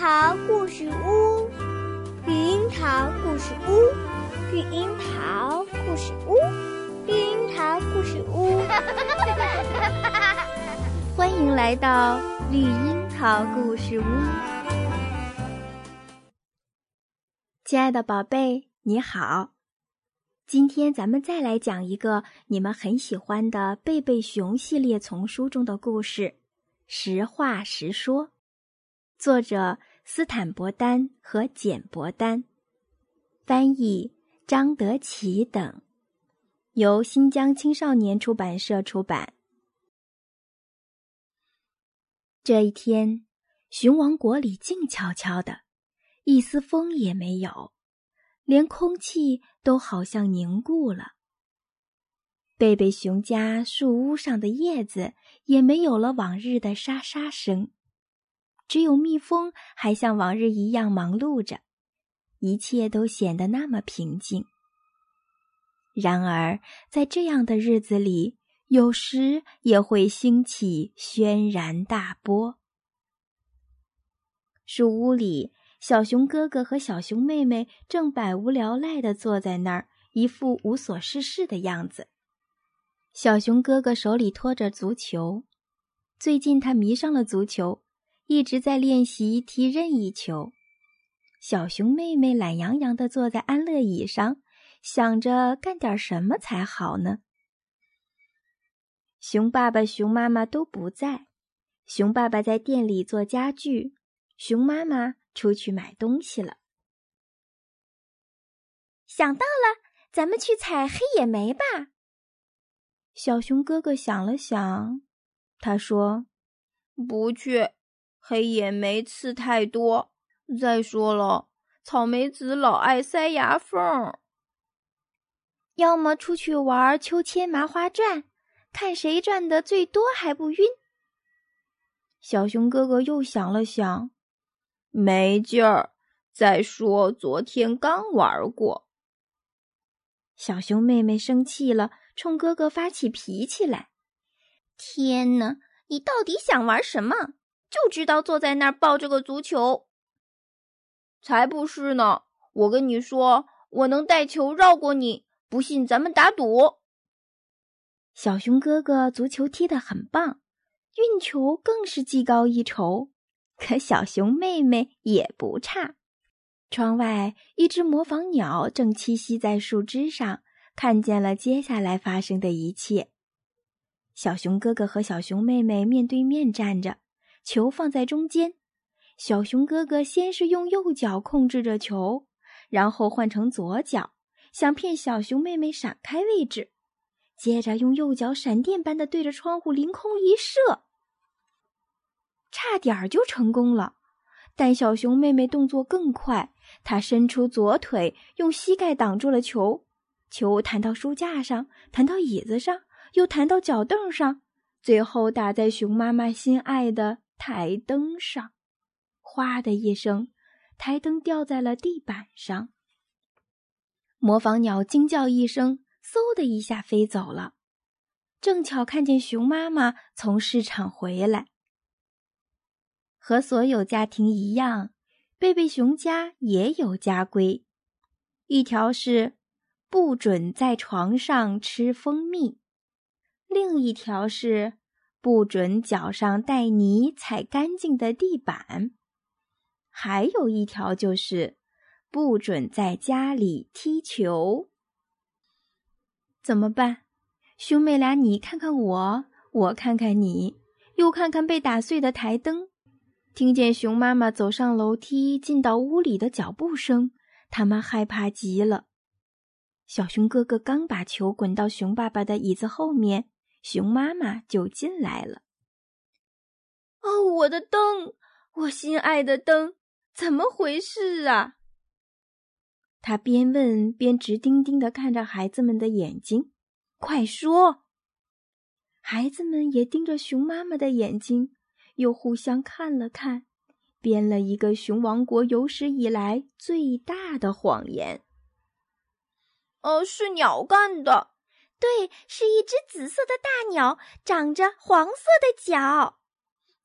桃故事屋，绿樱桃故事屋，绿樱桃故事屋，绿樱桃故事屋。欢迎来到绿樱桃故事屋，亲爱的宝贝，你好。今天咱们再来讲一个你们很喜欢的贝贝熊系列丛书中的故事，《实话实说》，作者斯坦伯丹和简伯丹，翻译张德奇等，由新疆青少年出版社出版。这一天，熊王国里静悄悄的，一丝风也没有。连空气都好像凝固了。贝贝熊家树屋上的叶子也没有了往日的沙沙声，只有蜜蜂还像往日一样忙碌着，一切都显得那么平静。然而，在这样的日子里，有时也会兴起轩然大波。树屋里。小熊哥哥和小熊妹妹正百无聊赖地坐在那儿，一副无所事事的样子。小熊哥哥手里托着足球，最近他迷上了足球，一直在练习踢任意球。小熊妹妹懒洋洋地坐在安乐椅上，想着干点什么才好呢。熊爸爸、熊妈妈都不在，熊爸爸在店里做家具，熊妈妈。出去买东西了。想到了，咱们去采黑野莓吧。小熊哥哥想了想，他说：“不去，黑眼没刺太多。再说了，草莓籽老爱塞牙缝。要么出去玩秋千、麻花转，看谁转的最多还不晕。”小熊哥哥又想了想。没劲儿。再说，昨天刚玩过。小熊妹妹生气了，冲哥哥发起脾气来。天哪，你到底想玩什么？就知道坐在那儿抱着个足球。才不是呢！我跟你说，我能带球绕过你。不信，咱们打赌。小熊哥哥足球踢得很棒，运球更是技高一筹。可小熊妹妹也不差。窗外，一只模仿鸟正栖息在树枝上，看见了接下来发生的一切。小熊哥哥和小熊妹妹面对面站着，球放在中间。小熊哥哥先是用右脚控制着球，然后换成左脚，想骗小熊妹妹闪开位置，接着用右脚闪电般的对着窗户凌空一射。差点儿就成功了，但小熊妹妹动作更快，她伸出左腿，用膝盖挡住了球，球弹到书架上，弹到椅子上，又弹到脚凳上，最后打在熊妈妈心爱的台灯上。哗的一声，台灯掉在了地板上。模仿鸟惊叫一声，嗖的一下飞走了。正巧看见熊妈妈从市场回来。和所有家庭一样，贝贝熊家也有家规。一条是不准在床上吃蜂蜜，另一条是不准脚上带泥踩干净的地板，还有一条就是不准在家里踢球。怎么办？兄妹俩，你看看我，我看看你，又看看被打碎的台灯。听见熊妈妈走上楼梯进到屋里的脚步声，他们害怕极了。小熊哥哥刚把球滚到熊爸爸的椅子后面，熊妈妈就进来了。哦，我的灯，我心爱的灯，怎么回事啊？他边问边直盯盯的看着孩子们的眼睛。快说！孩子们也盯着熊妈妈的眼睛。又互相看了看，编了一个熊王国有史以来最大的谎言。哦，是鸟干的，对，是一只紫色的大鸟，长着黄色的脚，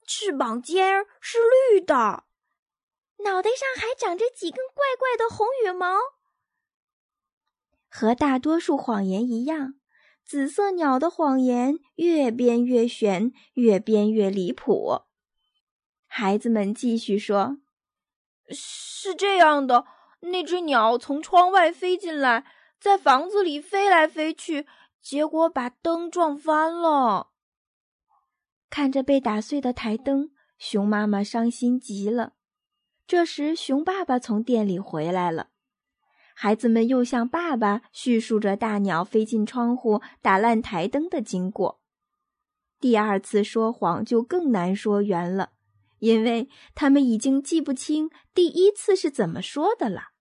翅膀尖儿是绿的。脑袋上还长着几根怪怪的红羽毛。和大多数谎言一样，紫色鸟的谎言越编越玄，越编越离谱。孩子们继续说：“是这样的，那只鸟从窗外飞进来，在房子里飞来飞去，结果把灯撞翻了。”看着被打碎的台灯，熊妈妈伤心极了。这时，熊爸爸从店里回来了。孩子们又向爸爸叙述着大鸟飞进窗户、打烂台灯的经过。第二次说谎就更难说圆了，因为他们已经记不清第一次是怎么说的了。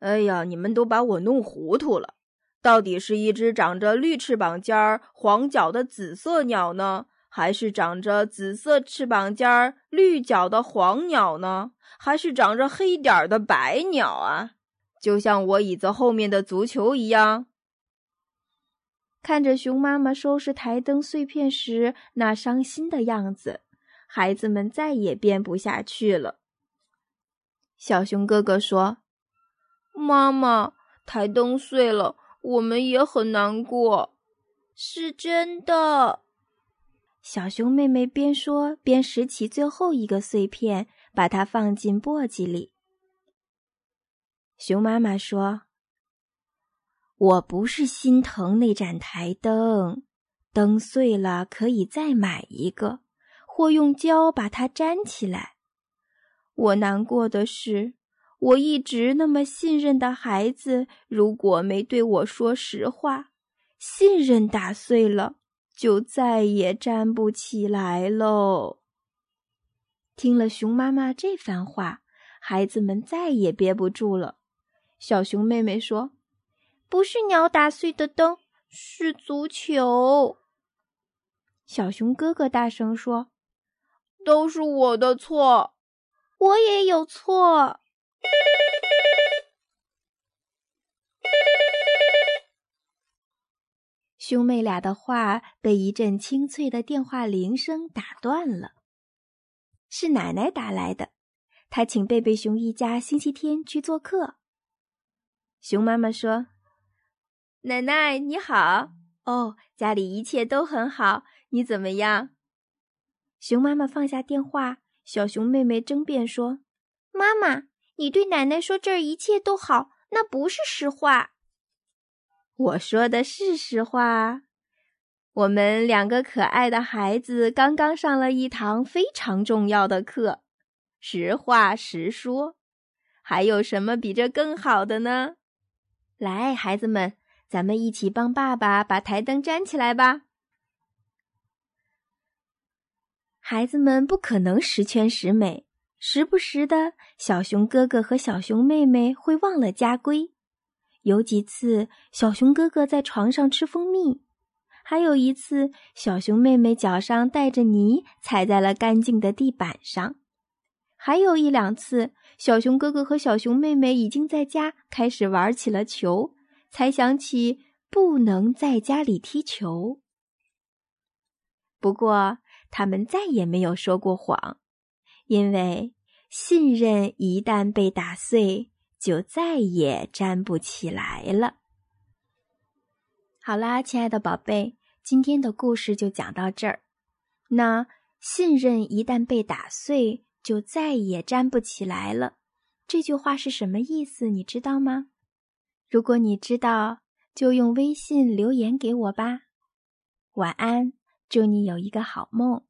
哎呀，你们都把我弄糊涂了！到底是一只长着绿翅膀尖儿、黄脚的紫色鸟呢？还是长着紫色翅膀尖儿、绿脚的黄鸟呢？还是长着黑点儿的白鸟啊？就像我椅子后面的足球一样。看着熊妈妈收拾台灯碎片时那伤心的样子，孩子们再也编不下去了。小熊哥哥说：“妈妈，台灯碎了，我们也很难过。”是真的。小熊妹妹边说边拾起最后一个碎片，把它放进簸箕里。熊妈妈说：“我不是心疼那盏台灯，灯碎了可以再买一个，或用胶把它粘起来。我难过的是，我一直那么信任的孩子，如果没对我说实话，信任打碎了。”就再也站不起来喽。听了熊妈妈这番话，孩子们再也憋不住了。小熊妹妹说：“不是鸟打碎的灯，是足球。”小熊哥哥大声说：“都是我的错，我也有错。”兄妹俩的话被一阵清脆的电话铃声打断了。是奶奶打来的，她请贝贝熊一家星期天去做客。熊妈妈说：“奶奶你好，哦，家里一切都很好，你怎么样？”熊妈妈放下电话，小熊妹妹争辩说：“妈妈，你对奶奶说这儿一切都好，那不是实话。”我说的是实话。我们两个可爱的孩子刚刚上了一堂非常重要的课，实话实说。还有什么比这更好的呢？来，孩子们，咱们一起帮爸爸把台灯粘起来吧。孩子们不可能十全十美，时不时的小熊哥哥和小熊妹妹会忘了家规。有几次，小熊哥哥在床上吃蜂蜜；还有一次，小熊妹妹脚上带着泥，踩在了干净的地板上；还有一两次，小熊哥哥和小熊妹妹已经在家开始玩起了球，才想起不能在家里踢球。不过，他们再也没有说过谎，因为信任一旦被打碎。就再也站不起来了。好啦，亲爱的宝贝，今天的故事就讲到这儿。那信任一旦被打碎，就再也站不起来了。这句话是什么意思？你知道吗？如果你知道，就用微信留言给我吧。晚安，祝你有一个好梦。